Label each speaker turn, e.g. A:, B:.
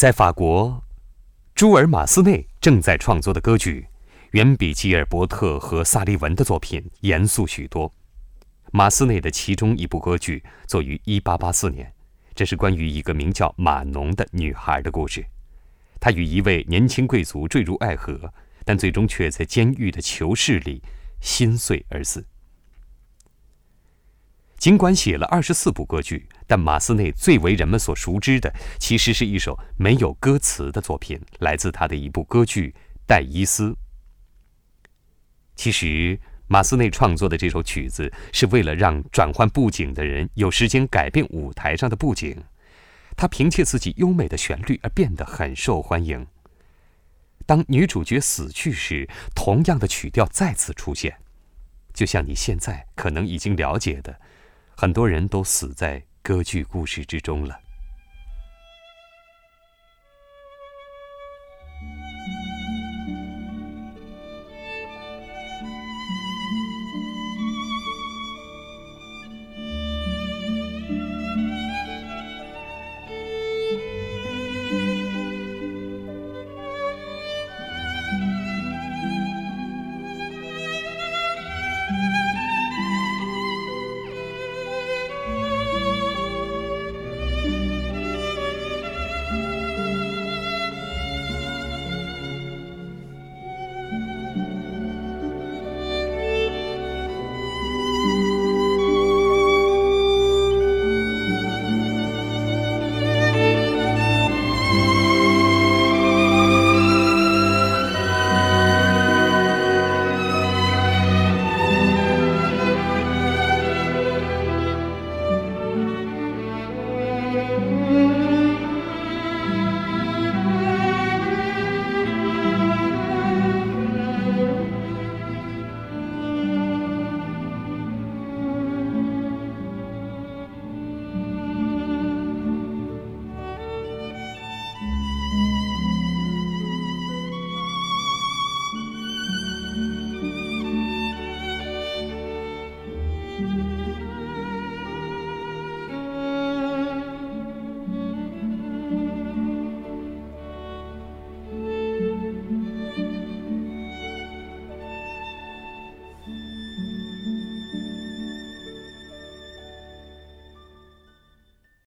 A: 在法国，朱尔·马斯内正在创作的歌剧，远比吉尔伯特和萨利文的作品严肃许多。马斯内的其中一部歌剧作于1884年，这是关于一个名叫马农的女孩的故事。她与一位年轻贵族坠入爱河，但最终却在监狱的囚室里心碎而死。尽管写了二十四部歌剧，但马斯内最为人们所熟知的，其实是一首没有歌词的作品，来自他的一部歌剧《戴伊斯》。其实，马斯内创作的这首曲子是为了让转换布景的人有时间改变舞台上的布景。他凭借自己优美的旋律而变得很受欢迎。当女主角死去时，同样的曲调再次出现，就像你现在可能已经了解的。很多人都死在歌剧故事之中了。